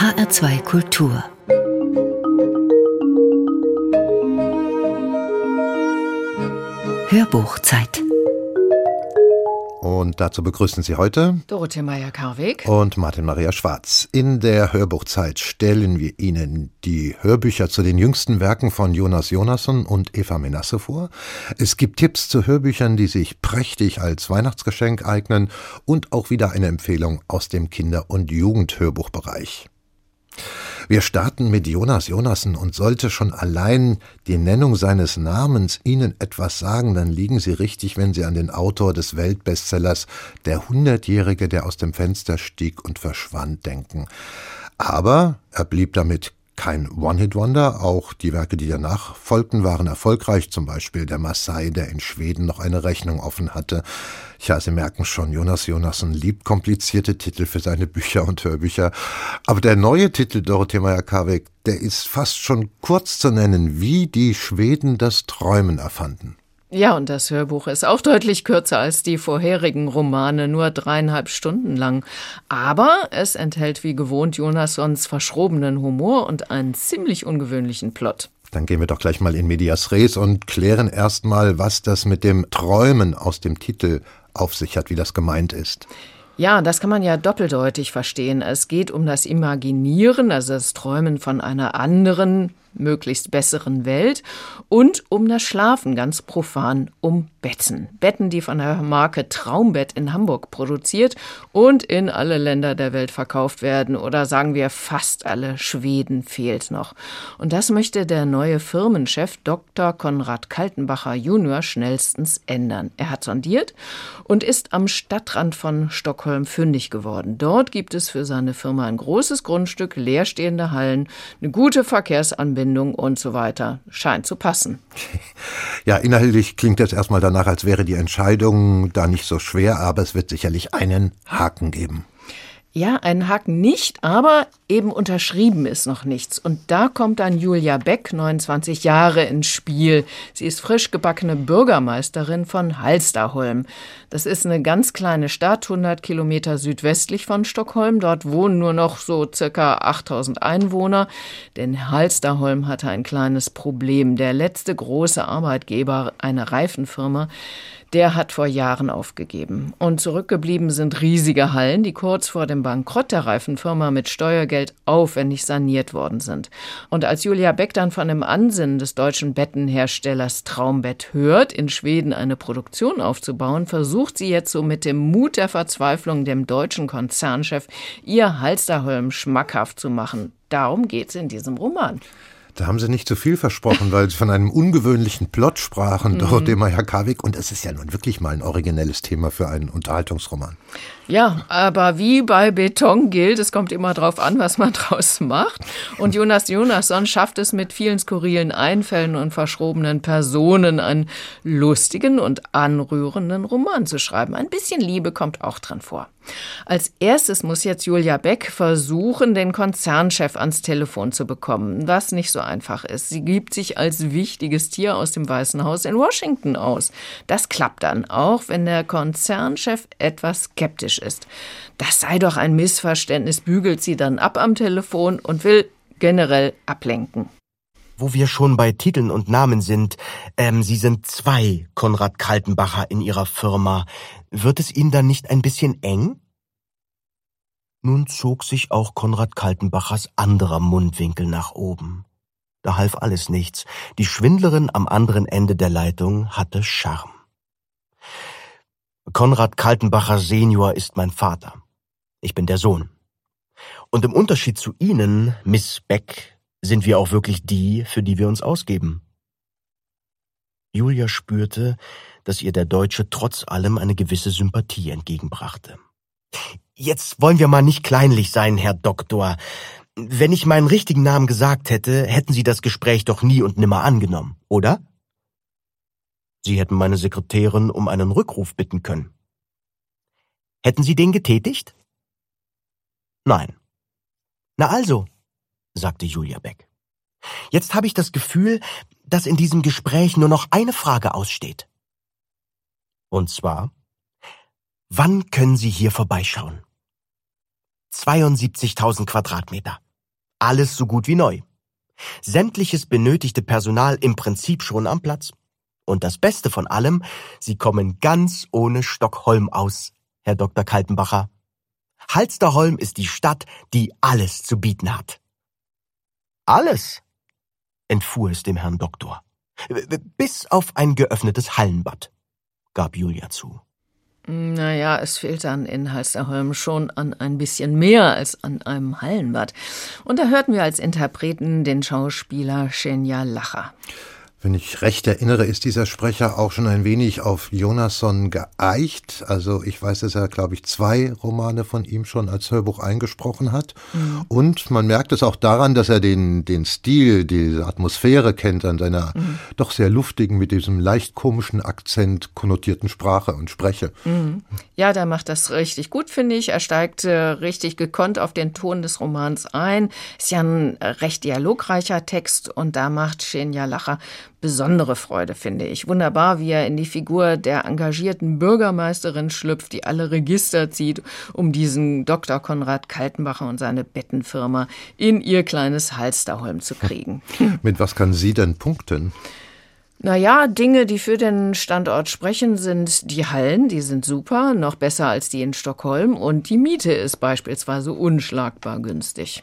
HR2 Kultur Hörbuchzeit und dazu begrüßen Sie heute Dorothee Meyer-Karweg und Martin Maria Schwarz. In der Hörbuchzeit stellen wir Ihnen die Hörbücher zu den jüngsten Werken von Jonas Jonasson und Eva Menasse vor. Es gibt Tipps zu Hörbüchern, die sich prächtig als Weihnachtsgeschenk eignen und auch wieder eine Empfehlung aus dem Kinder- und Jugendhörbuchbereich. Wir starten mit Jonas Jonassen und sollte schon allein die Nennung seines Namens Ihnen etwas sagen, dann liegen Sie richtig, wenn Sie an den Autor des Weltbestsellers Der Hundertjährige, der aus dem Fenster stieg und verschwand, denken. Aber er blieb damit kein One-Hit-Wonder, auch die Werke, die danach folgten, waren erfolgreich, zum Beispiel der Maasai, der in Schweden noch eine Rechnung offen hatte. Ja, Sie merken schon, Jonas Jonassen liebt komplizierte Titel für seine Bücher und Hörbücher. Aber der neue Titel Dorothee Meyer-Karweg, der ist fast schon kurz zu nennen, wie die Schweden das Träumen erfanden. Ja, und das Hörbuch ist auch deutlich kürzer als die vorherigen Romane, nur dreieinhalb Stunden lang. Aber es enthält wie gewohnt Jonassons verschrobenen Humor und einen ziemlich ungewöhnlichen Plot. Dann gehen wir doch gleich mal in Medias Res und klären erstmal, was das mit dem Träumen aus dem Titel auf sich hat, wie das gemeint ist. Ja, das kann man ja doppeldeutig verstehen. Es geht um das Imaginieren, also das Träumen von einer anderen, möglichst besseren Welt und um das Schlafen ganz profan um Betten. Betten, die von der Marke Traumbett in Hamburg produziert und in alle Länder der Welt verkauft werden oder sagen wir fast alle Schweden fehlt noch. Und das möchte der neue Firmenchef Dr. Konrad Kaltenbacher Junior schnellstens ändern. Er hat sondiert und ist am Stadtrand von Stockholm fündig geworden. Dort gibt es für seine Firma ein großes Grundstück, leerstehende Hallen, eine gute Verkehrsanbindung Anbindung und so weiter. Scheint zu passen. Ja, inhaltlich klingt das erstmal danach, als wäre die Entscheidung da nicht so schwer, aber es wird sicherlich einen Haken geben. Ja, einen Haken nicht, aber eben unterschrieben ist noch nichts. Und da kommt dann Julia Beck, 29 Jahre, ins Spiel. Sie ist frisch gebackene Bürgermeisterin von Halsterholm. Das ist eine ganz kleine Stadt, 100 Kilometer südwestlich von Stockholm. Dort wohnen nur noch so circa 8000 Einwohner. Denn Halsterholm hatte ein kleines Problem. Der letzte große Arbeitgeber, eine Reifenfirma, der hat vor Jahren aufgegeben. Und zurückgeblieben sind riesige Hallen, die kurz vor dem Bankrott der Reifenfirma mit Steuergeld aufwendig saniert worden sind. Und als Julia Beck dann von dem Ansinnen des deutschen Bettenherstellers Traumbett hört, in Schweden eine Produktion aufzubauen, versucht sie jetzt so mit dem Mut der Verzweiflung dem deutschen Konzernchef ihr Halsterholm schmackhaft zu machen. Darum geht's in diesem Roman. Da haben sie nicht zu viel versprochen, weil sie von einem ungewöhnlichen Plot sprachen, mhm. Dorothee Meyer-Karwig. Und es ist ja nun wirklich mal ein originelles Thema für einen Unterhaltungsroman. Ja, aber wie bei Beton gilt, es kommt immer drauf an, was man draus macht. Und Jonas Jonasson schafft es mit vielen skurrilen Einfällen und verschrobenen Personen, einen lustigen und anrührenden Roman zu schreiben. Ein bisschen Liebe kommt auch dran vor. Als erstes muss jetzt Julia Beck versuchen, den Konzernchef ans Telefon zu bekommen, was nicht so einfach ist. Sie gibt sich als wichtiges Tier aus dem Weißen Haus in Washington aus. Das klappt dann auch, wenn der Konzernchef etwas skeptisch ist. Das sei doch ein Missverständnis, bügelt sie dann ab am Telefon und will generell ablenken. Wo wir schon bei Titeln und Namen sind, ähm, Sie sind zwei Konrad Kaltenbacher in Ihrer Firma. Wird es Ihnen dann nicht ein bisschen eng? Nun zog sich auch Konrad Kaltenbachers anderer Mundwinkel nach oben. Da half alles nichts. Die Schwindlerin am anderen Ende der Leitung hatte Charme. Konrad Kaltenbacher Senior ist mein Vater. Ich bin der Sohn. Und im Unterschied zu Ihnen, Miss Beck, sind wir auch wirklich die, für die wir uns ausgeben. Julia spürte, dass ihr der Deutsche trotz allem eine gewisse Sympathie entgegenbrachte. Jetzt wollen wir mal nicht kleinlich sein, Herr Doktor. Wenn ich meinen richtigen Namen gesagt hätte, hätten Sie das Gespräch doch nie und nimmer angenommen, oder? Sie hätten meine Sekretärin um einen Rückruf bitten können. Hätten Sie den getätigt? Nein. Na also, sagte Julia Beck. Jetzt habe ich das Gefühl, dass in diesem Gespräch nur noch eine Frage aussteht. Und zwar, wann können Sie hier vorbeischauen? 72.000 Quadratmeter. Alles so gut wie neu. Sämtliches benötigte Personal im Prinzip schon am Platz. Und das Beste von allem, Sie kommen ganz ohne Stockholm aus, Herr Dr. Kaltenbacher. Halsterholm ist die Stadt, die alles zu bieten hat. Alles, entfuhr es dem Herrn Doktor. Bis auf ein geöffnetes Hallenbad, gab Julia zu. Naja, es fehlt dann in Halsterholm schon an ein bisschen mehr als an einem Hallenbad. Und da hörten wir als Interpreten den Schauspieler Shenya Lacher. Wenn ich recht erinnere, ist dieser Sprecher auch schon ein wenig auf Jonasson geeicht. Also ich weiß, dass er, glaube ich, zwei Romane von ihm schon als Hörbuch eingesprochen hat. Mhm. Und man merkt es auch daran, dass er den, den Stil, diese Atmosphäre kennt an seiner mhm. doch sehr luftigen, mit diesem leicht komischen Akzent konnotierten Sprache und Spreche. Mhm. Ja, der macht das richtig gut, finde ich. Er steigt äh, richtig gekonnt auf den Ton des Romans ein. Ist ja ein recht dialogreicher Text und da macht Shenya Lacher besondere Freude, finde ich. Wunderbar, wie er in die Figur der engagierten Bürgermeisterin schlüpft, die alle Register zieht, um diesen Dr. Konrad Kaltenbacher und seine Bettenfirma in ihr kleines Halsterholm zu kriegen. Mit was kann sie denn punkten? Naja, Dinge, die für den Standort sprechen, sind die Hallen, die sind super, noch besser als die in Stockholm und die Miete ist beispielsweise unschlagbar günstig.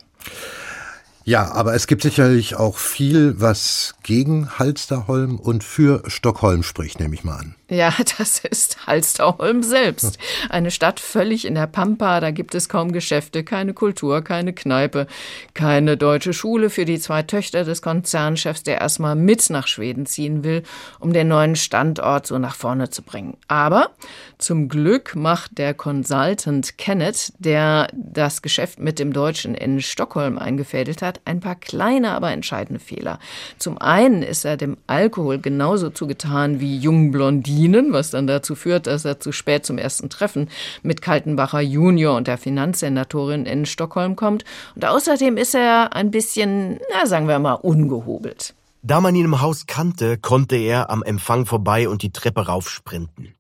Ja, aber es gibt sicherlich auch viel, was gegen Halsterholm und für Stockholm spricht, nehme ich mal an. Ja, das ist Halsterholm selbst. Eine Stadt völlig in der Pampa, da gibt es kaum Geschäfte, keine Kultur, keine Kneipe, keine deutsche Schule für die zwei Töchter des Konzernchefs, der erstmal mit nach Schweden ziehen will, um den neuen Standort so nach vorne zu bringen. Aber zum Glück macht der Consultant Kenneth, der das Geschäft mit dem Deutschen in Stockholm eingefädelt hat, ein paar kleine, aber entscheidende Fehler. Zum einen ist er dem Alkohol genauso zugetan wie jungen Blondinen, was dann dazu führt, dass er zu spät zum ersten Treffen mit Kaltenbacher Junior und der Finanzsenatorin in Stockholm kommt. Und außerdem ist er ein bisschen, na, sagen wir mal, ungehobelt. Da man ihn im Haus kannte, konnte er am Empfang vorbei und die Treppe raufsprinten.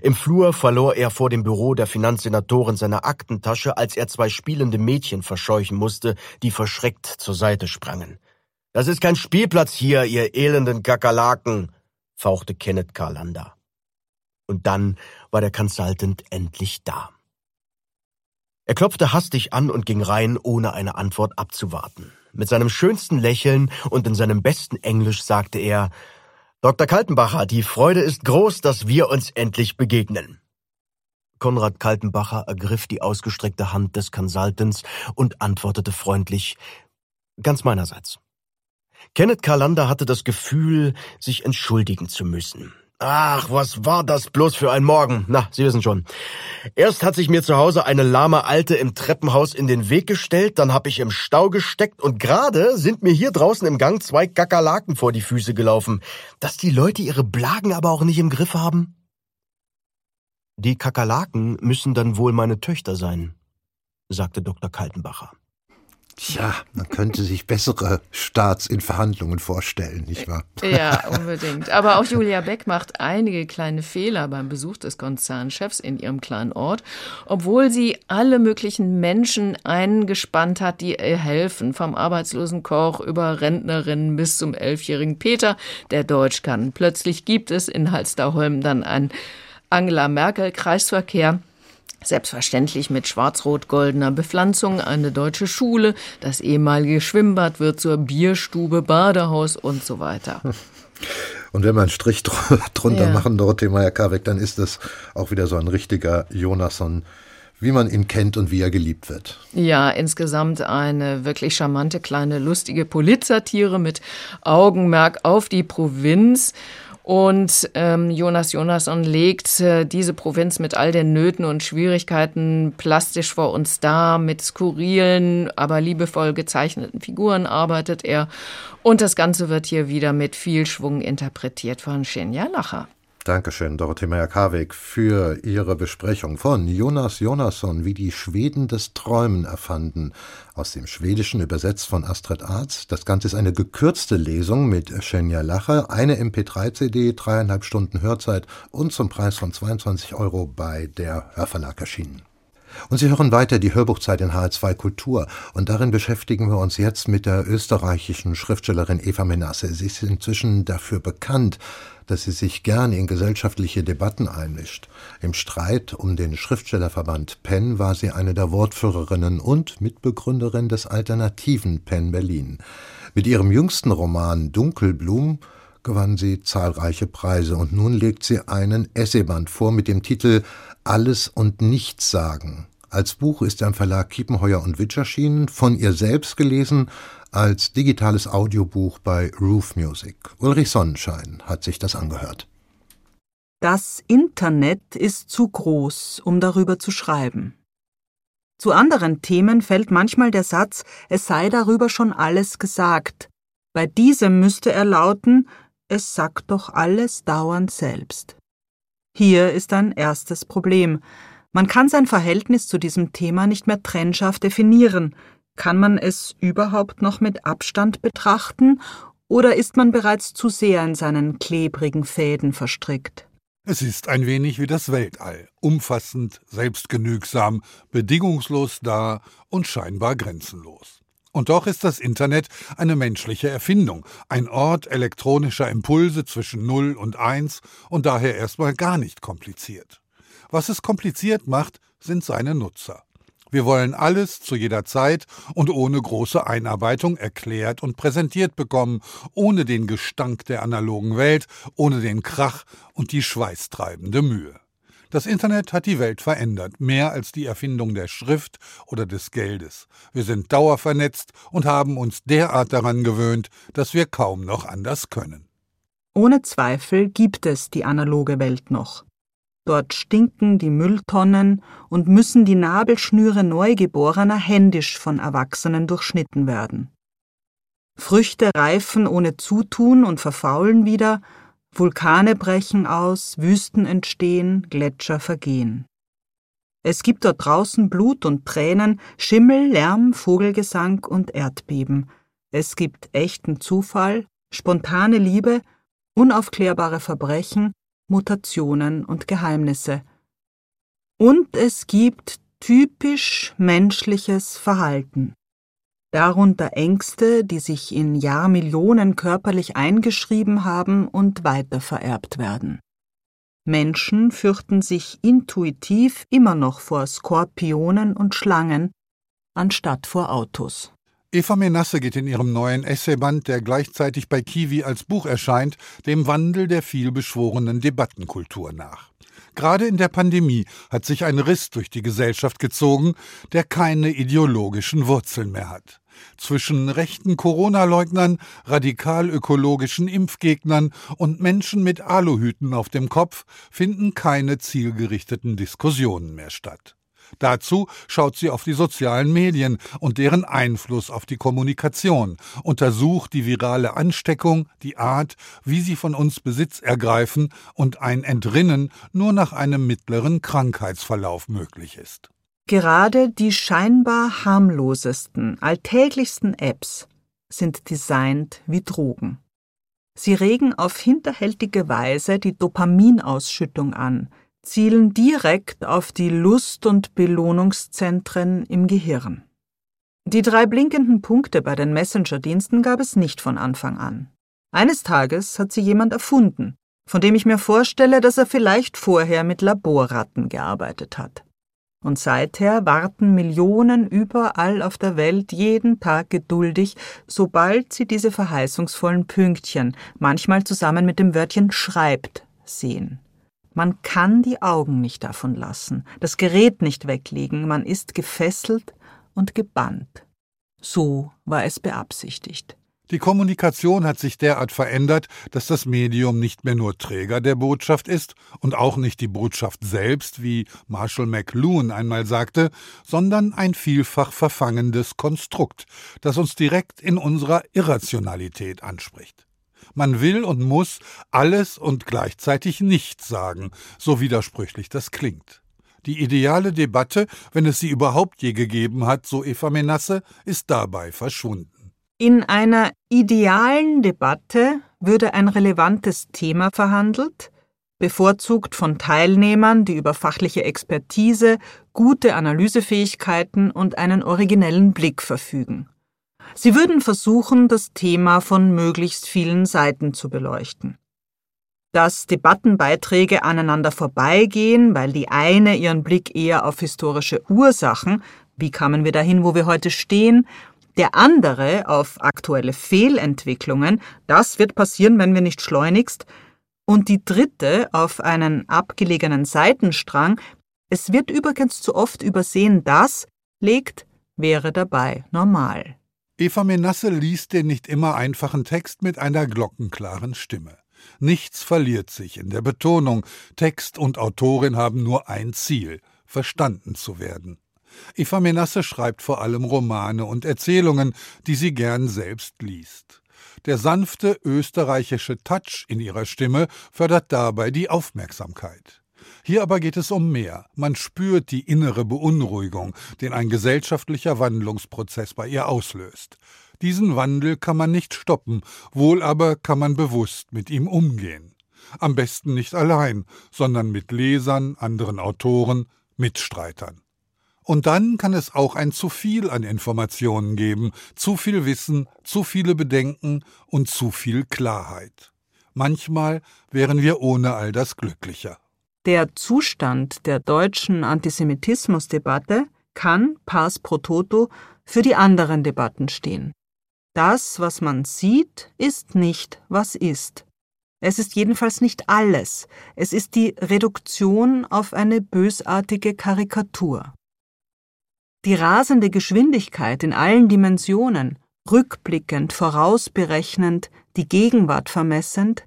Im Flur verlor er vor dem Büro der Finanzsenatorin seine Aktentasche, als er zwei spielende Mädchen verscheuchen musste, die verschreckt zur Seite sprangen. Das ist kein Spielplatz hier, ihr elenden Kakerlaken, fauchte Kenneth Carlander. Und dann war der Consultant endlich da. Er klopfte hastig an und ging rein, ohne eine Antwort abzuwarten. Mit seinem schönsten Lächeln und in seinem besten Englisch sagte er, Dr. Kaltenbacher, die Freude ist groß, dass wir uns endlich begegnen. Konrad Kaltenbacher ergriff die ausgestreckte Hand des Consultants und antwortete freundlich, ganz meinerseits. Kenneth Carlander hatte das Gefühl, sich entschuldigen zu müssen. Ach, was war das bloß für ein Morgen? Na, Sie wissen schon. Erst hat sich mir zu Hause eine lahme Alte im Treppenhaus in den Weg gestellt, dann hab ich im Stau gesteckt und gerade sind mir hier draußen im Gang zwei Kakerlaken vor die Füße gelaufen. Dass die Leute ihre Blagen aber auch nicht im Griff haben? Die Kakerlaken müssen dann wohl meine Töchter sein, sagte Dr. Kaltenbacher. Tja, man könnte sich bessere Starts in Verhandlungen vorstellen, nicht wahr? Ja, unbedingt. Aber auch Julia Beck macht einige kleine Fehler beim Besuch des Konzernchefs in ihrem kleinen Ort, obwohl sie alle möglichen Menschen eingespannt hat, die ihr helfen, vom arbeitslosen Koch über Rentnerinnen bis zum elfjährigen Peter, der Deutsch kann. Plötzlich gibt es in Halsterholm dann ein Angela Merkel Kreisverkehr Selbstverständlich mit schwarz-rot-goldener Bepflanzung, eine deutsche Schule, das ehemalige Schwimmbad wird zur Bierstube, Badehaus und so weiter. Und wenn wir einen Strich drunter ja. machen, Dorothee Meyer-Karbeck, dann ist das auch wieder so ein richtiger Jonasson, wie man ihn kennt und wie er geliebt wird. Ja, insgesamt eine wirklich charmante, kleine, lustige Politsatire mit Augenmerk auf die Provinz und ähm, Jonas Jonasson legt äh, diese Provinz mit all den Nöten und Schwierigkeiten plastisch vor uns dar. Mit skurrilen, aber liebevoll gezeichneten Figuren arbeitet er. Und das Ganze wird hier wieder mit viel Schwung interpretiert von Shenja Lacher. Dankeschön, Dorothee Meyer-Karweg, für Ihre Besprechung von Jonas Jonasson, wie die Schweden das Träumen erfanden, aus dem Schwedischen übersetzt von Astrid Arz. Das Ganze ist eine gekürzte Lesung mit Schenja Lache, eine MP3-CD, dreieinhalb Stunden Hörzeit und zum Preis von 22 Euro bei der Hörverlag erschienen. Und Sie hören weiter die Hörbuchzeit in HR2 Kultur. Und darin beschäftigen wir uns jetzt mit der österreichischen Schriftstellerin Eva Menasse. Sie ist inzwischen dafür bekannt, dass sie sich gern in gesellschaftliche Debatten einmischt. Im Streit um den Schriftstellerverband Penn war sie eine der Wortführerinnen und Mitbegründerin des alternativen Penn Berlin. Mit ihrem jüngsten Roman Dunkelblum gewann sie zahlreiche Preise und nun legt sie einen Essayband vor mit dem Titel Alles und Nichts sagen. Als Buch ist er im Verlag Kiepenheuer und Witsch erschienen, von ihr selbst gelesen als digitales Audiobuch bei Roof Music. Ulrich Sonnenschein hat sich das angehört. Das Internet ist zu groß, um darüber zu schreiben. Zu anderen Themen fällt manchmal der Satz, es sei darüber schon alles gesagt. Bei diesem müsste er lauten, es sagt doch alles dauernd selbst. Hier ist ein erstes Problem. Man kann sein Verhältnis zu diesem Thema nicht mehr trennscharf definieren. Kann man es überhaupt noch mit Abstand betrachten, oder ist man bereits zu sehr in seinen klebrigen Fäden verstrickt? Es ist ein wenig wie das Weltall, umfassend, selbstgenügsam, bedingungslos da und scheinbar grenzenlos. Und doch ist das Internet eine menschliche Erfindung, ein Ort elektronischer Impulse zwischen Null und Eins und daher erstmal gar nicht kompliziert. Was es kompliziert macht, sind seine Nutzer. Wir wollen alles zu jeder Zeit und ohne große Einarbeitung erklärt und präsentiert bekommen, ohne den Gestank der analogen Welt, ohne den Krach und die schweißtreibende Mühe. Das Internet hat die Welt verändert, mehr als die Erfindung der Schrift oder des Geldes. Wir sind dauervernetzt und haben uns derart daran gewöhnt, dass wir kaum noch anders können. Ohne Zweifel gibt es die analoge Welt noch. Dort stinken die Mülltonnen und müssen die Nabelschnüre Neugeborener händisch von Erwachsenen durchschnitten werden. Früchte reifen ohne Zutun und verfaulen wieder, Vulkane brechen aus, Wüsten entstehen, Gletscher vergehen. Es gibt dort draußen Blut und Tränen, Schimmel, Lärm, Vogelgesang und Erdbeben. Es gibt echten Zufall, spontane Liebe, unaufklärbare Verbrechen, Mutationen und Geheimnisse. Und es gibt typisch menschliches Verhalten darunter Ängste, die sich in Jahrmillionen körperlich eingeschrieben haben und weitervererbt werden. Menschen fürchten sich intuitiv immer noch vor Skorpionen und Schlangen, anstatt vor Autos. Eva Menasse geht in ihrem neuen Essayband, der gleichzeitig bei Kiwi als Buch erscheint, dem Wandel der vielbeschworenen Debattenkultur nach. Gerade in der Pandemie hat sich ein Riss durch die Gesellschaft gezogen, der keine ideologischen Wurzeln mehr hat zwischen rechten Corona-Leugnern, radikal-ökologischen Impfgegnern und Menschen mit Aluhüten auf dem Kopf finden keine zielgerichteten Diskussionen mehr statt. Dazu schaut sie auf die sozialen Medien und deren Einfluss auf die Kommunikation, untersucht die virale Ansteckung, die Art, wie sie von uns Besitz ergreifen und ein Entrinnen nur nach einem mittleren Krankheitsverlauf möglich ist. Gerade die scheinbar harmlosesten, alltäglichsten Apps sind designt wie Drogen. Sie regen auf hinterhältige Weise die Dopaminausschüttung an, zielen direkt auf die Lust- und Belohnungszentren im Gehirn. Die drei blinkenden Punkte bei den Messenger-Diensten gab es nicht von Anfang an. Eines Tages hat sie jemand erfunden, von dem ich mir vorstelle, dass er vielleicht vorher mit Laborratten gearbeitet hat. Und seither warten Millionen überall auf der Welt jeden Tag geduldig, sobald sie diese verheißungsvollen Pünktchen, manchmal zusammen mit dem Wörtchen schreibt, sehen. Man kann die Augen nicht davon lassen, das Gerät nicht weglegen, man ist gefesselt und gebannt. So war es beabsichtigt. Die Kommunikation hat sich derart verändert, dass das Medium nicht mehr nur Träger der Botschaft ist und auch nicht die Botschaft selbst, wie Marshall McLuhan einmal sagte, sondern ein vielfach verfangendes Konstrukt, das uns direkt in unserer Irrationalität anspricht. Man will und muss alles und gleichzeitig nichts sagen, so widersprüchlich das klingt. Die ideale Debatte, wenn es sie überhaupt je gegeben hat, so Eva Menasse, ist dabei verschwunden. In einer idealen Debatte würde ein relevantes Thema verhandelt, bevorzugt von Teilnehmern, die über fachliche Expertise, gute Analysefähigkeiten und einen originellen Blick verfügen. Sie würden versuchen, das Thema von möglichst vielen Seiten zu beleuchten. Dass Debattenbeiträge aneinander vorbeigehen, weil die eine ihren Blick eher auf historische Ursachen, wie kamen wir dahin, wo wir heute stehen, der andere auf aktuelle Fehlentwicklungen, das wird passieren, wenn wir nicht schleunigst, und die dritte auf einen abgelegenen Seitenstrang, es wird übrigens zu oft übersehen, dass, legt, wäre dabei normal. Eva Menasse liest den nicht immer einfachen Text mit einer glockenklaren Stimme. Nichts verliert sich in der Betonung, Text und Autorin haben nur ein Ziel, verstanden zu werden. Eva Menasse schreibt vor allem Romane und Erzählungen, die sie gern selbst liest. Der sanfte österreichische Touch in ihrer Stimme fördert dabei die Aufmerksamkeit. Hier aber geht es um mehr. Man spürt die innere Beunruhigung, den ein gesellschaftlicher Wandlungsprozess bei ihr auslöst. Diesen Wandel kann man nicht stoppen, wohl aber kann man bewusst mit ihm umgehen. Am besten nicht allein, sondern mit Lesern, anderen Autoren, Mitstreitern. Und dann kann es auch ein zu viel an Informationen geben, zu viel Wissen, zu viele Bedenken und zu viel Klarheit. Manchmal wären wir ohne all das glücklicher. Der Zustand der deutschen Antisemitismusdebatte kann pars pro toto für die anderen Debatten stehen. Das, was man sieht, ist nicht, was ist. Es ist jedenfalls nicht alles. Es ist die Reduktion auf eine bösartige Karikatur. Die rasende Geschwindigkeit in allen Dimensionen, rückblickend, vorausberechnend, die Gegenwart vermessend,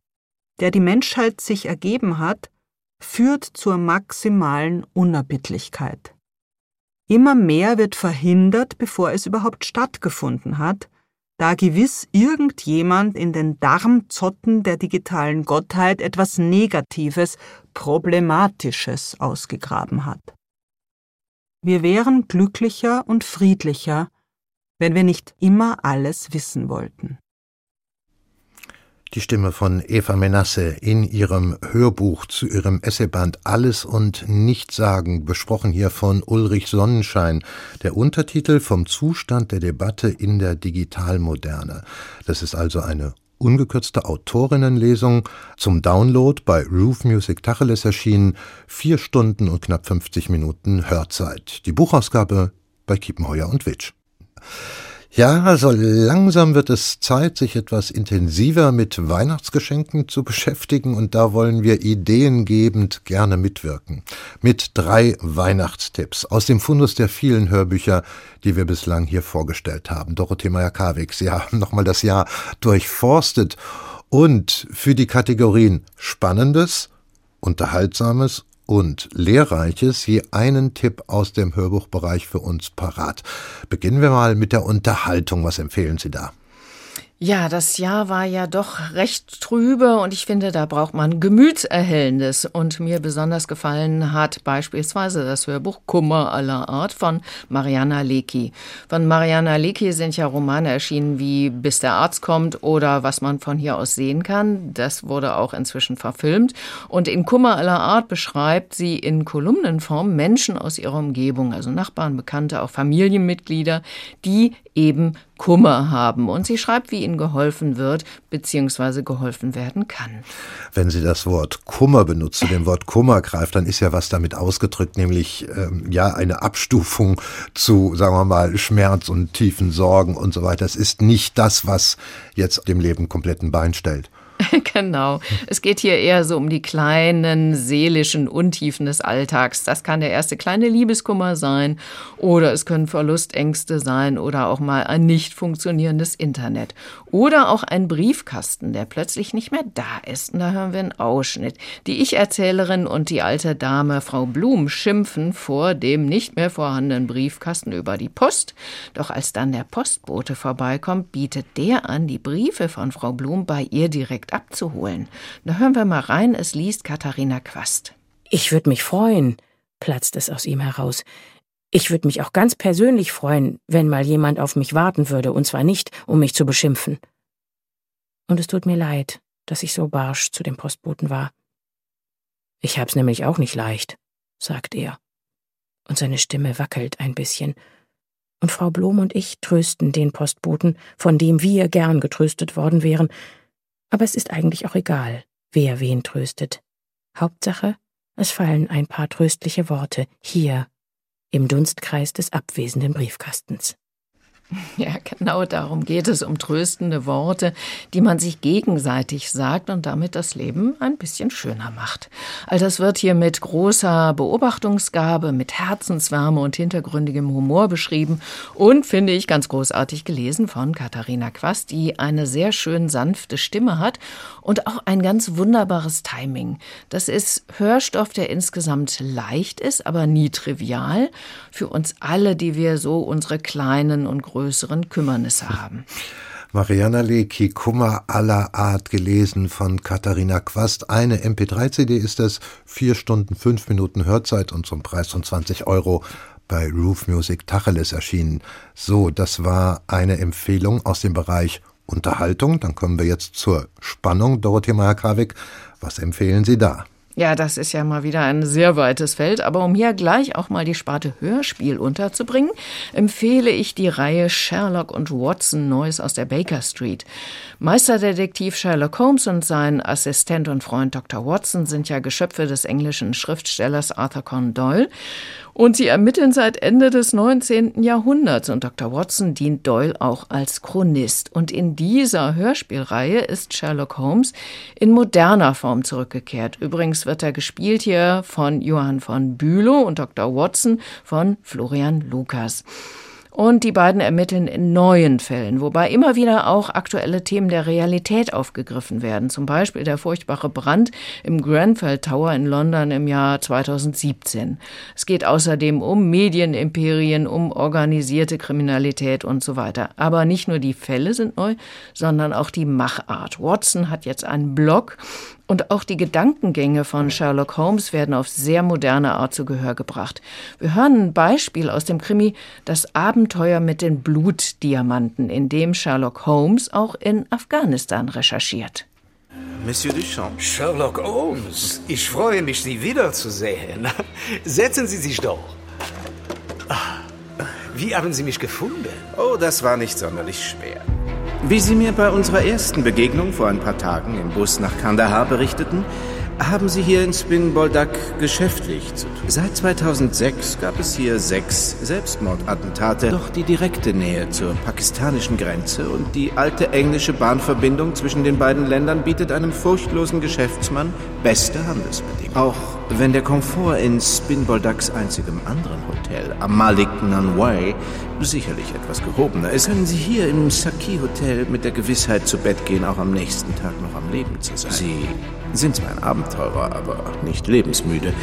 der die Menschheit sich ergeben hat, führt zur maximalen Unerbittlichkeit. Immer mehr wird verhindert, bevor es überhaupt stattgefunden hat, da gewiss irgendjemand in den Darmzotten der digitalen Gottheit etwas Negatives, Problematisches ausgegraben hat. Wir wären glücklicher und friedlicher, wenn wir nicht immer alles wissen wollten. Die Stimme von Eva Menasse in ihrem Hörbuch zu ihrem Essayband Alles und Nichtsagen, besprochen hier von Ulrich Sonnenschein. Der Untertitel vom Zustand der Debatte in der Digitalmoderne. Das ist also eine ungekürzte Autorinnenlesung zum Download bei Roof Music Tacheles erschienen, vier Stunden und knapp 50 Minuten Hörzeit. Die Buchausgabe bei Kiepenheuer und Witsch. Ja, also langsam wird es Zeit, sich etwas intensiver mit Weihnachtsgeschenken zu beschäftigen und da wollen wir ideengebend gerne mitwirken. Mit drei Weihnachtstipps aus dem Fundus der vielen Hörbücher, die wir bislang hier vorgestellt haben. Dorothee Meyer-Karwig, Sie haben nochmal das Jahr durchforstet und für die Kategorien Spannendes, Unterhaltsames und Lehrreiches je einen Tipp aus dem Hörbuchbereich für uns parat. Beginnen wir mal mit der Unterhaltung. Was empfehlen Sie da? Ja, das Jahr war ja doch recht trübe und ich finde, da braucht man Gemütserhellendes. Und mir besonders gefallen hat beispielsweise das Hörbuch Kummer aller Art von Mariana Lecki. Von Mariana Lecki sind ja Romane erschienen wie Bis der Arzt kommt oder Was man von hier aus sehen kann. Das wurde auch inzwischen verfilmt. Und in Kummer aller Art beschreibt sie in Kolumnenform Menschen aus ihrer Umgebung, also Nachbarn, Bekannte, auch Familienmitglieder, die eben Kummer haben. Und sie schreibt, wie ihnen geholfen wird, beziehungsweise geholfen werden kann. Wenn sie das Wort Kummer benutzt, zu dem Wort Kummer greift, dann ist ja was damit ausgedrückt, nämlich ähm, ja eine Abstufung zu, sagen wir mal, Schmerz und tiefen Sorgen und so weiter. Es ist nicht das, was jetzt dem Leben kompletten Bein stellt. genau. Es geht hier eher so um die kleinen seelischen Untiefen des Alltags. Das kann der erste kleine Liebeskummer sein oder es können Verlustängste sein oder auch mal ein nicht funktionierendes Internet oder auch ein Briefkasten, der plötzlich nicht mehr da ist. Und da hören wir einen Ausschnitt. Die Ich-Erzählerin und die alte Dame Frau Blum schimpfen vor dem nicht mehr vorhandenen Briefkasten über die Post. Doch als dann der Postbote vorbeikommt, bietet der an, die Briefe von Frau Blum bei ihr direkt abzuholen. Da hören wir mal rein, es liest Katharina Quast. Ich würde mich freuen, platzt es aus ihm heraus. Ich würde mich auch ganz persönlich freuen, wenn mal jemand auf mich warten würde, und zwar nicht, um mich zu beschimpfen. Und es tut mir leid, dass ich so barsch zu dem Postboten war. Ich hab's nämlich auch nicht leicht, sagt er. Und seine Stimme wackelt ein bisschen. Und Frau Blom und ich trösten den Postboten, von dem wir gern getröstet worden wären. Aber es ist eigentlich auch egal, wer wen tröstet. Hauptsache, es fallen ein paar tröstliche Worte hier im Dunstkreis des abwesenden Briefkastens. Ja, genau darum geht es, um tröstende Worte, die man sich gegenseitig sagt und damit das Leben ein bisschen schöner macht. All das wird hier mit großer Beobachtungsgabe, mit Herzenswärme und hintergründigem Humor beschrieben und finde ich ganz großartig gelesen von Katharina Quast, die eine sehr schön sanfte Stimme hat und auch ein ganz wunderbares Timing. Das ist Hörstoff, der insgesamt leicht ist, aber nie trivial für uns alle, die wir so unsere kleinen und größeren Kümmernisse haben. Mariana Lecki, Kummer aller Art gelesen von Katharina Quast. Eine MP3-CD ist das, vier Stunden, fünf Minuten Hörzeit und zum Preis von 20 Euro bei Roof Music Tacheles erschienen. So, das war eine Empfehlung aus dem Bereich Unterhaltung. Dann kommen wir jetzt zur Spannung. Dorothee Meyer-Karwig, was empfehlen Sie da? Ja, das ist ja mal wieder ein sehr weites Feld, aber um hier gleich auch mal die Sparte Hörspiel unterzubringen, empfehle ich die Reihe Sherlock und Watson Neues aus der Baker Street. Meisterdetektiv Sherlock Holmes und sein Assistent und Freund Dr. Watson sind ja Geschöpfe des englischen Schriftstellers Arthur Conan Doyle und sie ermitteln seit Ende des 19. Jahrhunderts und Dr. Watson dient Doyle auch als Chronist. Und in dieser Hörspielreihe ist Sherlock Holmes in moderner Form zurückgekehrt. Übrigens wird er gespielt hier von Johann von Bülow und Dr. Watson von Florian Lukas. Und die beiden ermitteln in neuen Fällen, wobei immer wieder auch aktuelle Themen der Realität aufgegriffen werden. Zum Beispiel der furchtbare Brand im Grenfell Tower in London im Jahr 2017. Es geht außerdem um Medienimperien, um organisierte Kriminalität und so weiter. Aber nicht nur die Fälle sind neu, sondern auch die Machart. Watson hat jetzt einen Blog, und auch die Gedankengänge von Sherlock Holmes werden auf sehr moderne Art zu Gehör gebracht. Wir hören ein Beispiel aus dem Krimi Das Abenteuer mit den Blutdiamanten, in dem Sherlock Holmes auch in Afghanistan recherchiert. Monsieur Duchamp. Sherlock Holmes, ich freue mich, Sie wiederzusehen. Setzen Sie sich doch. Ah, wie haben Sie mich gefunden? Oh, das war nicht sonderlich schwer. Wie Sie mir bei unserer ersten Begegnung vor ein paar Tagen im Bus nach Kandahar berichteten, haben Sie hier in Spin Boldak geschäftlich zu tun. Seit 2006 gab es hier sechs Selbstmordattentate. Doch die direkte Nähe zur pakistanischen Grenze und die alte englische Bahnverbindung zwischen den beiden Ländern bietet einem furchtlosen Geschäftsmann beste Handelsbedingungen. Auch wenn der Komfort in Spin Boldaks einzigem anderen Hotel, am Malik Nanwai, sicherlich etwas gehobener ist, können Sie hier im Saki Hotel mit der Gewissheit zu Bett gehen, auch am nächsten Tag noch am Leben zu sein. Sie sind zwar ein Abenteurer, aber nicht lebensmüde.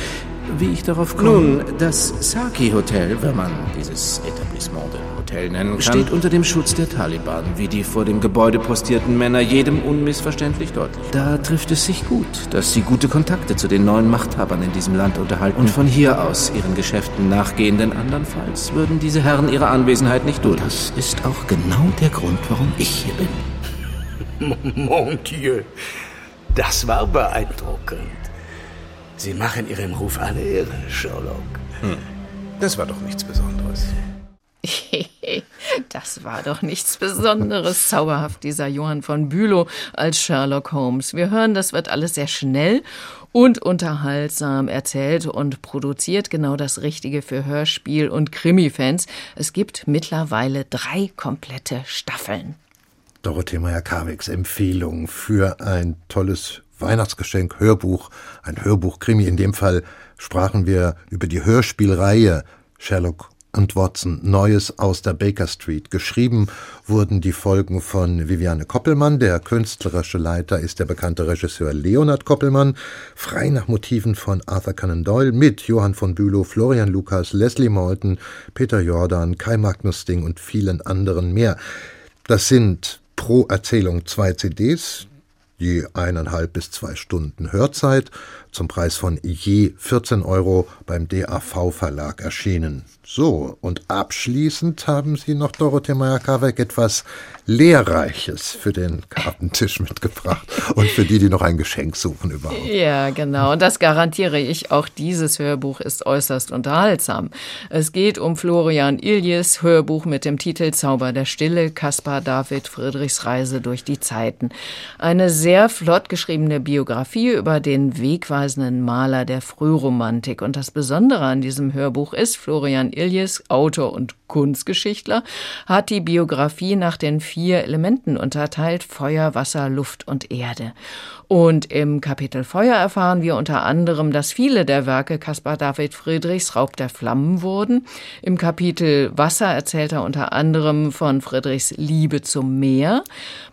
Wie ich darauf komme? Nun, das Saki Hotel, wenn man dieses Etablissement denn Hotel nennen kann, steht unter dem Schutz der Taliban, wie die vor dem Gebäude postierten Männer jedem unmissverständlich deutlich. Da trifft es sich gut, dass sie gute Kontakte zu den neuen Machthabern in diesem Land unterhalten und von hier aus ihren Geschäften nachgehen, denn andernfalls würden diese Herren ihre Anwesenheit nicht dulden. Das ist auch genau der Grund, warum ich hier bin. Mon Dieu. Das war beeindruckend. Sie machen Ihrem Ruf alle Ehre, Sherlock. Hm. Das war doch nichts Besonderes. das war doch nichts Besonderes. Zauberhaft, dieser Johann von Bülow als Sherlock Holmes. Wir hören, das wird alles sehr schnell und unterhaltsam erzählt und produziert. Genau das Richtige für Hörspiel- und Krimi-Fans. Es gibt mittlerweile drei komplette Staffeln. Dorothee Meyer-Karwigs Empfehlung für ein tolles Weihnachtsgeschenk, Hörbuch, ein Hörbuch-Krimi. In dem Fall sprachen wir über die Hörspielreihe Sherlock und Watson, Neues aus der Baker Street. Geschrieben wurden die Folgen von Viviane Koppelmann. Der künstlerische Leiter ist der bekannte Regisseur Leonard Koppelmann. Frei nach Motiven von Arthur Conan Doyle mit Johann von Bülow, Florian Lukas, Leslie Malton, Peter Jordan, Kai Magnus Ding und vielen anderen mehr. Das sind pro Erzählung zwei CDs, je eineinhalb bis zwei Stunden Hörzeit. Zum Preis von je 14 Euro beim DAV Verlag erschienen. So, und abschließend haben Sie noch Dorothee Meyer-Karweck etwas Lehrreiches für den Kartentisch mitgebracht und für die, die noch ein Geschenk suchen überhaupt. Ja, genau. Und das garantiere ich. Auch dieses Hörbuch ist äußerst unterhaltsam. Es geht um Florian Iljes Hörbuch mit dem Titel Zauber der Stille, Caspar David Friedrichs Reise durch die Zeiten. Eine sehr flott geschriebene Biografie über den wegweisenden Maler der Frühromantik. Und das Besondere an diesem Hörbuch ist, Florian Iljes, Autor und Kunstgeschichtler, hat die Biografie nach den vier Elementen unterteilt Feuer, Wasser, Luft und Erde. Und im Kapitel Feuer erfahren wir unter anderem, dass viele der Werke Caspar David Friedrichs Raub der Flammen wurden. Im Kapitel Wasser erzählt er unter anderem von Friedrichs Liebe zum Meer.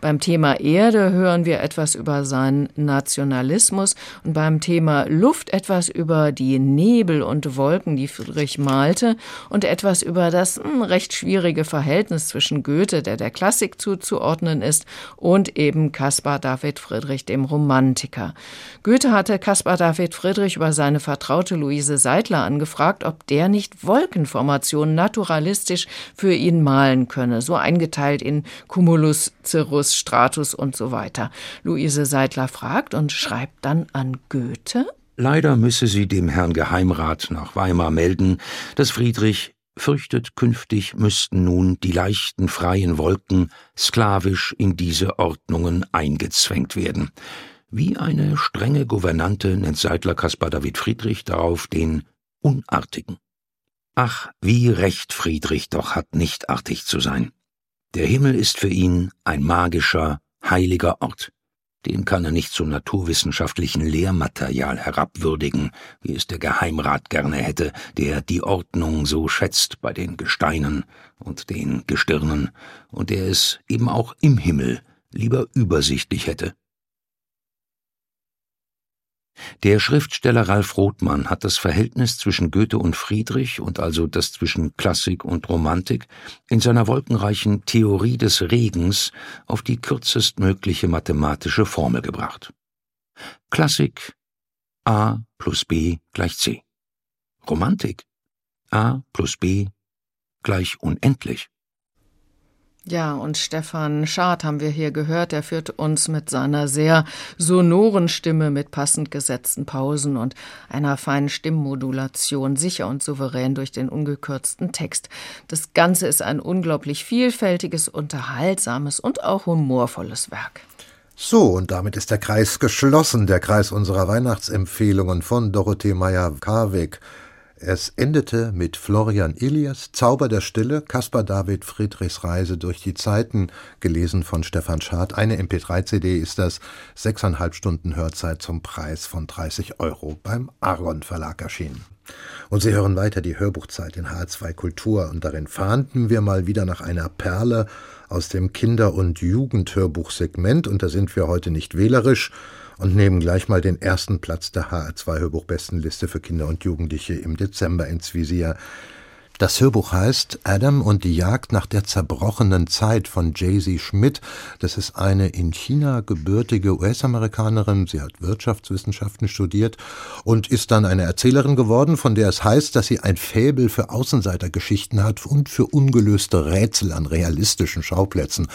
Beim Thema Erde hören wir etwas über seinen Nationalismus und beim Thema Luft etwas über die Nebel und Wolken, die Friedrich malte und etwas über das hm, recht schwierige Verhältnis zwischen Goethe, der der Klassik zuzuordnen ist, und eben Caspar David Friedrich, dem Roman Romantiker. Goethe hatte Caspar David Friedrich über seine Vertraute Luise Seidler angefragt, ob der nicht Wolkenformationen naturalistisch für ihn malen könne, so eingeteilt in Cumulus, Cirrus, Stratus und so weiter. Luise Seidler fragt und schreibt dann an Goethe. Leider müsse sie dem Herrn Geheimrat nach Weimar melden, dass Friedrich fürchtet, künftig müssten nun die leichten freien Wolken sklavisch in diese Ordnungen eingezwängt werden. Wie eine strenge Gouvernante nennt Seidler Caspar David Friedrich darauf den Unartigen. Ach, wie recht Friedrich doch hat, nicht artig zu sein. Der Himmel ist für ihn ein magischer, heiliger Ort. Den kann er nicht zum naturwissenschaftlichen Lehrmaterial herabwürdigen, wie es der Geheimrat gerne hätte, der die Ordnung so schätzt bei den Gesteinen und den Gestirnen und der es eben auch im Himmel lieber übersichtlich hätte. Der Schriftsteller Ralf Rothmann hat das Verhältnis zwischen Goethe und Friedrich und also das zwischen Klassik und Romantik in seiner wolkenreichen Theorie des Regens auf die kürzestmögliche mathematische Formel gebracht. Klassik A plus B gleich C. Romantik A plus B gleich unendlich. Ja, und Stefan Schad haben wir hier gehört. Er führt uns mit seiner sehr sonoren Stimme mit passend gesetzten Pausen und einer feinen Stimmmodulation sicher und souverän durch den ungekürzten Text. Das Ganze ist ein unglaublich vielfältiges, unterhaltsames und auch humorvolles Werk. So, und damit ist der Kreis geschlossen, der Kreis unserer Weihnachtsempfehlungen von Dorothee Meyer-Karweg. Es endete mit Florian Ilias, Zauber der Stille, Caspar David Friedrichs Reise durch die Zeiten, gelesen von Stefan Schad. Eine MP3-CD ist das, sechseinhalb Stunden Hörzeit zum Preis von 30 Euro beim Aaron Verlag erschienen. Und Sie hören weiter die Hörbuchzeit in H2 Kultur und darin fahnden wir mal wieder nach einer Perle aus dem Kinder- und Jugendhörbuchsegment und da sind wir heute nicht wählerisch, und nehmen gleich mal den ersten Platz der HR2 Hörbuchbestenliste für Kinder und Jugendliche im Dezember ins Visier. Das Hörbuch heißt Adam und die Jagd nach der zerbrochenen Zeit von Jay-Z Schmidt. Das ist eine in China gebürtige US-Amerikanerin. Sie hat Wirtschaftswissenschaften studiert und ist dann eine Erzählerin geworden, von der es heißt, dass sie ein Faible für Außenseitergeschichten hat und für ungelöste Rätsel an realistischen Schauplätzen.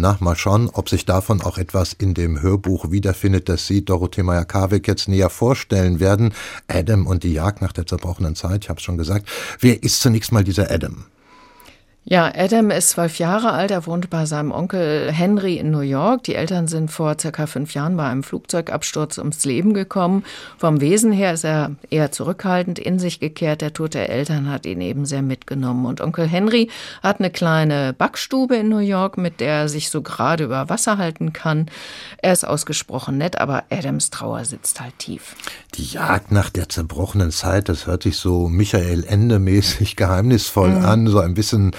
Na, mal schauen, ob sich davon auch etwas in dem Hörbuch wiederfindet, das Sie, Dorothee Meyer-Karwig, jetzt näher vorstellen werden. Adam und die Jagd nach der zerbrochenen Zeit, ich habe es schon gesagt. Wer ist zunächst mal dieser Adam? Ja, Adam ist zwölf Jahre alt. Er wohnt bei seinem Onkel Henry in New York. Die Eltern sind vor circa fünf Jahren bei einem Flugzeugabsturz ums Leben gekommen. Vom Wesen her ist er eher zurückhaltend, in sich gekehrt. Der Tod der Eltern hat ihn eben sehr mitgenommen. Und Onkel Henry hat eine kleine Backstube in New York, mit der er sich so gerade über Wasser halten kann. Er ist ausgesprochen nett, aber Adams Trauer sitzt halt tief. Die Jagd nach der zerbrochenen Zeit, das hört sich so Michael Ende mäßig geheimnisvoll mhm. an, so ein bisschen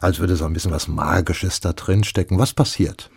als würde so ein bisschen was Magisches da drin stecken. Was passiert?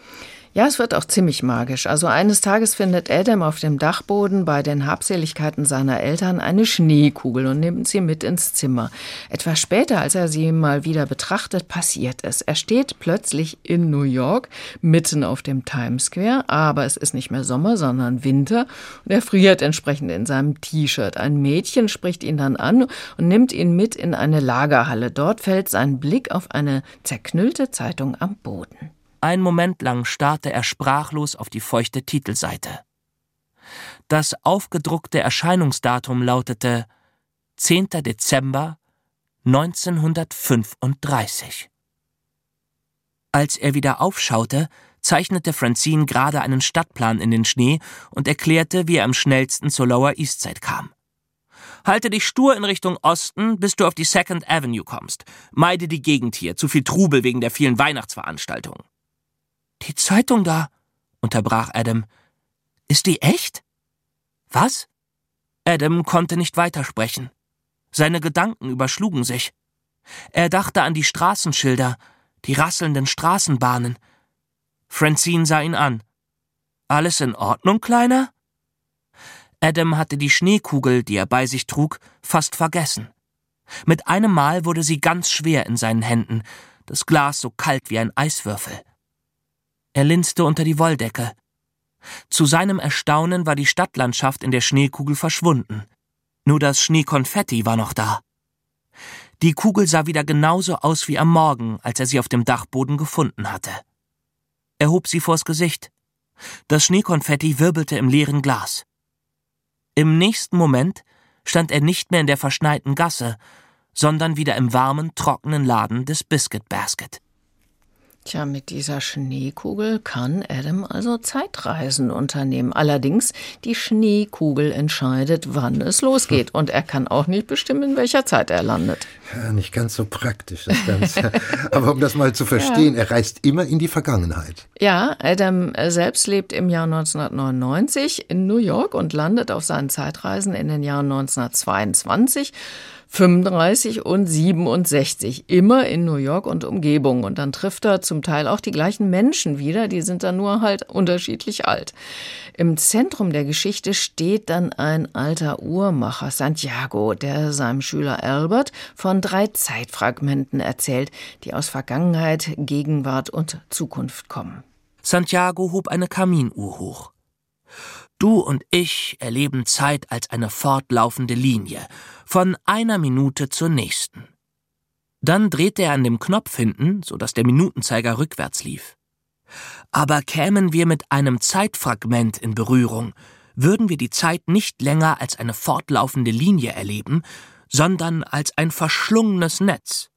Ja, es wird auch ziemlich magisch. Also eines Tages findet Adam auf dem Dachboden bei den Habseligkeiten seiner Eltern eine Schneekugel und nimmt sie mit ins Zimmer. Etwas später, als er sie mal wieder betrachtet, passiert es. Er steht plötzlich in New York, mitten auf dem Times Square, aber es ist nicht mehr Sommer, sondern Winter und er friert entsprechend in seinem T-Shirt. Ein Mädchen spricht ihn dann an und nimmt ihn mit in eine Lagerhalle. Dort fällt sein Blick auf eine zerknüllte Zeitung am Boden. Ein Moment lang starrte er sprachlos auf die feuchte Titelseite. Das aufgedruckte Erscheinungsdatum lautete 10. Dezember 1935. Als er wieder aufschaute, zeichnete Francine gerade einen Stadtplan in den Schnee und erklärte, wie er am schnellsten zur Lower East Side kam. Halte dich stur in Richtung Osten, bis du auf die Second Avenue kommst. Meide die Gegend hier, zu viel Trubel wegen der vielen Weihnachtsveranstaltungen. Die Zeitung da, unterbrach Adam. Ist die echt? Was? Adam konnte nicht weitersprechen. Seine Gedanken überschlugen sich. Er dachte an die Straßenschilder, die rasselnden Straßenbahnen. Francine sah ihn an. Alles in Ordnung, Kleiner? Adam hatte die Schneekugel, die er bei sich trug, fast vergessen. Mit einem Mal wurde sie ganz schwer in seinen Händen, das Glas so kalt wie ein Eiswürfel. Er linste unter die Wolldecke. Zu seinem Erstaunen war die Stadtlandschaft in der Schneekugel verschwunden. Nur das Schneekonfetti war noch da. Die Kugel sah wieder genauso aus wie am Morgen, als er sie auf dem Dachboden gefunden hatte. Er hob sie vors Gesicht. Das Schneekonfetti wirbelte im leeren Glas. Im nächsten Moment stand er nicht mehr in der verschneiten Gasse, sondern wieder im warmen, trockenen Laden des Biscuit Basket. Tja, mit dieser Schneekugel kann Adam also Zeitreisen unternehmen. Allerdings, die Schneekugel entscheidet, wann es losgeht. Und er kann auch nicht bestimmen, in welcher Zeit er landet. Ja, nicht ganz so praktisch, das Ganze. Aber um das mal zu verstehen, ja. er reist immer in die Vergangenheit. Ja, Adam selbst lebt im Jahr 1999 in New York und landet auf seinen Zeitreisen in den Jahren 1922 35 und 67, immer in New York und Umgebung. Und dann trifft er zum Teil auch die gleichen Menschen wieder, die sind dann nur halt unterschiedlich alt. Im Zentrum der Geschichte steht dann ein alter Uhrmacher, Santiago, der seinem Schüler Albert von drei Zeitfragmenten erzählt, die aus Vergangenheit, Gegenwart und Zukunft kommen. Santiago hob eine Kaminuhr hoch. Du und ich erleben Zeit als eine fortlaufende Linie, von einer Minute zur nächsten. Dann drehte er an dem Knopf hinten, so dass der Minutenzeiger rückwärts lief. Aber kämen wir mit einem Zeitfragment in Berührung, würden wir die Zeit nicht länger als eine fortlaufende Linie erleben, sondern als ein verschlungenes Netz.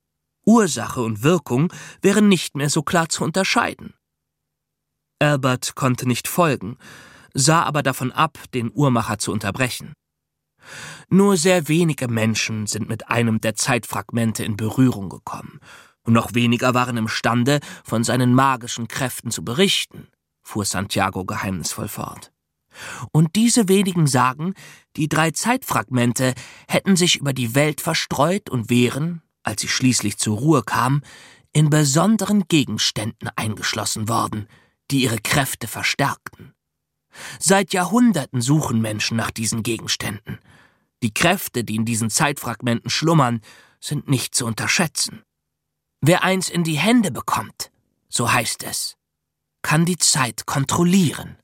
Ursache und Wirkung wären nicht mehr so klar zu unterscheiden. Albert konnte nicht folgen, sah aber davon ab, den Uhrmacher zu unterbrechen. Nur sehr wenige Menschen sind mit einem der Zeitfragmente in Berührung gekommen, und noch weniger waren imstande, von seinen magischen Kräften zu berichten, fuhr Santiago geheimnisvoll fort. Und diese wenigen sagen, die drei Zeitfragmente hätten sich über die Welt verstreut und wären, als sie schließlich zur Ruhe kam, in besonderen Gegenständen eingeschlossen worden, die ihre Kräfte verstärkten. Seit Jahrhunderten suchen Menschen nach diesen Gegenständen. Die Kräfte, die in diesen Zeitfragmenten schlummern, sind nicht zu unterschätzen. Wer eins in die Hände bekommt, so heißt es, kann die Zeit kontrollieren.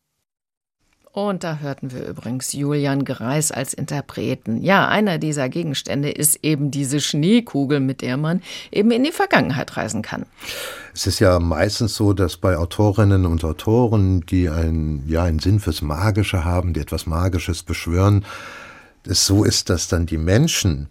Und da hörten wir übrigens Julian Greis als Interpreten. Ja, einer dieser Gegenstände ist eben diese Schneekugel, mit der man eben in die Vergangenheit reisen kann. Es ist ja meistens so, dass bei Autorinnen und Autoren, die ein, ja, einen Sinn fürs Magische haben, die etwas Magisches beschwören, es so ist, dass dann die Menschen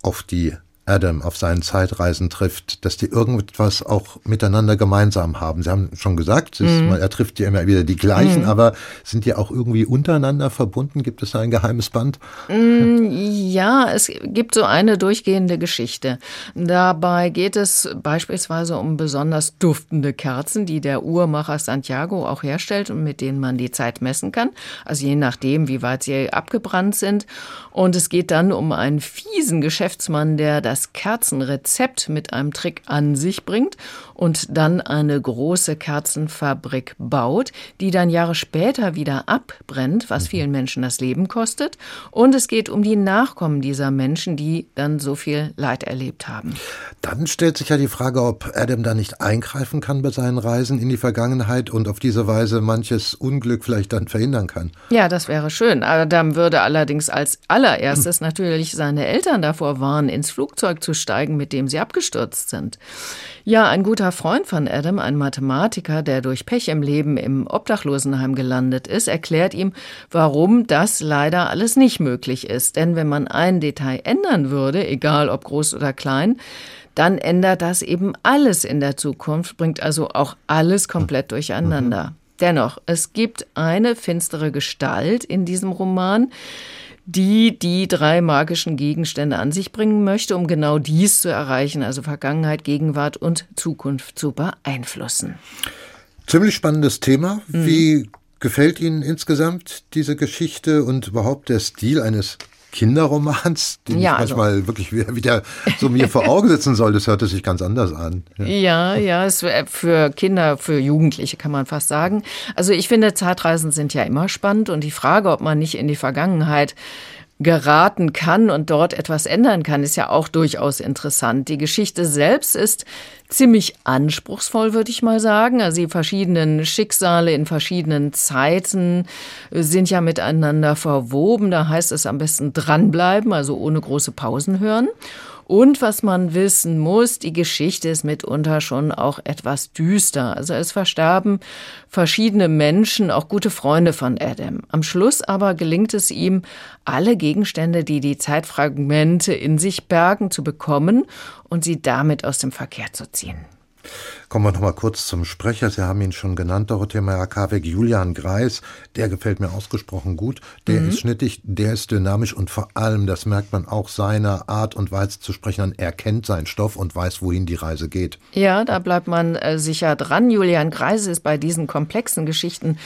auf die Adam auf seinen Zeitreisen trifft, dass die irgendetwas auch miteinander gemeinsam haben. Sie haben schon gesagt, mhm. mal, er trifft ja immer wieder die gleichen, mhm. aber sind die auch irgendwie untereinander verbunden? Gibt es da ein geheimes Band? Mm, ja, es gibt so eine durchgehende Geschichte. Dabei geht es beispielsweise um besonders duftende Kerzen, die der Uhrmacher Santiago auch herstellt und mit denen man die Zeit messen kann. Also je nachdem, wie weit sie abgebrannt sind. Und es geht dann um einen fiesen Geschäftsmann, der das das Kerzenrezept mit einem Trick an sich bringt und dann eine große Kerzenfabrik baut, die dann Jahre später wieder abbrennt, was mhm. vielen Menschen das Leben kostet. Und es geht um die Nachkommen dieser Menschen, die dann so viel Leid erlebt haben. Dann stellt sich ja die Frage, ob Adam da nicht eingreifen kann bei seinen Reisen in die Vergangenheit und auf diese Weise manches Unglück vielleicht dann verhindern kann. Ja, das wäre schön. Adam würde allerdings als allererstes natürlich seine Eltern davor warnen, ins Flugzeug zu steigen, mit dem sie abgestürzt sind. Ja, ein guter Freund von Adam, ein Mathematiker, der durch Pech im Leben im Obdachlosenheim gelandet ist, erklärt ihm, warum das leider alles nicht möglich ist. Denn wenn man ein Detail ändern würde, egal ob groß oder klein, dann ändert das eben alles in der Zukunft, bringt also auch alles komplett durcheinander. Mhm. Dennoch, es gibt eine finstere Gestalt in diesem Roman, die die drei magischen Gegenstände an sich bringen möchte, um genau dies zu erreichen, also Vergangenheit, Gegenwart und Zukunft zu beeinflussen. Ziemlich spannendes Thema. Mhm. Wie gefällt Ihnen insgesamt diese Geschichte und überhaupt der Stil eines Kinderromans, den ja, ich manchmal also. wirklich wieder so mir vor Augen sitzen soll. Das hörte sich ganz anders an. Ja, ja, ja es, für Kinder, für Jugendliche kann man fast sagen. Also ich finde, Zeitreisen sind ja immer spannend und die Frage, ob man nicht in die Vergangenheit geraten kann und dort etwas ändern kann, ist ja auch durchaus interessant. Die Geschichte selbst ist ziemlich anspruchsvoll, würde ich mal sagen. Also die verschiedenen Schicksale in verschiedenen Zeiten sind ja miteinander verwoben. Da heißt es am besten dranbleiben, also ohne große Pausen hören. Und was man wissen muss, die Geschichte ist mitunter schon auch etwas düster. Also es verstarben verschiedene Menschen, auch gute Freunde von Adam. Am Schluss aber gelingt es ihm, alle Gegenstände, die die Zeitfragmente in sich bergen, zu bekommen und sie damit aus dem Verkehr zu ziehen. Kommen wir noch mal kurz zum Sprecher. Sie haben ihn schon genannt, Dorothea Meyer-Karweg, Julian Greis. Der gefällt mir ausgesprochen gut. Der mhm. ist schnittig, der ist dynamisch und vor allem, das merkt man auch seiner Art und Weise zu sprechen an. Er kennt seinen Stoff und weiß, wohin die Reise geht. Ja, da bleibt man äh, sicher dran. Julian Greis ist bei diesen komplexen Geschichten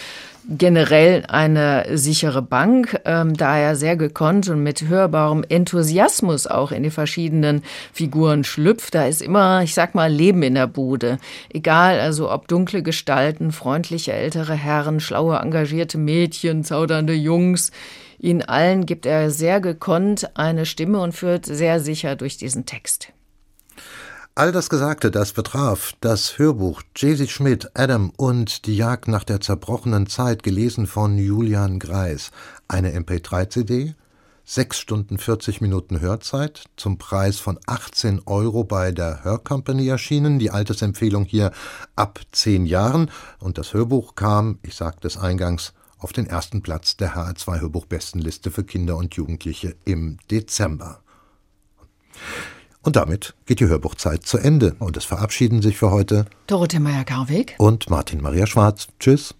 generell eine sichere Bank, ähm, da er sehr gekonnt und mit hörbarem Enthusiasmus auch in die verschiedenen Figuren schlüpft. Da ist immer, ich sag mal, Leben in der Bude. Egal, also ob dunkle Gestalten, freundliche ältere Herren, schlaue, engagierte Mädchen, zaudernde Jungs. Ihnen allen gibt er sehr gekonnt eine Stimme und führt sehr sicher durch diesen Text. All das Gesagte, das betraf das Hörbuch Jay Schmidt, Adam und Die Jagd nach der zerbrochenen Zeit, gelesen von Julian Greis. Eine MP3-CD, 6 Stunden 40 Minuten Hörzeit, zum Preis von 18 Euro bei der Hörcompany erschienen. Die Altersempfehlung hier ab 10 Jahren. Und das Hörbuch kam, ich sagte es eingangs, auf den ersten Platz der HR2 Hörbuchbestenliste für Kinder und Jugendliche im Dezember. Und damit geht die Hörbuchzeit zu Ende und es verabschieden sich für heute Dorothee Meyer-Karweg und Martin Maria Schwarz. Tschüss.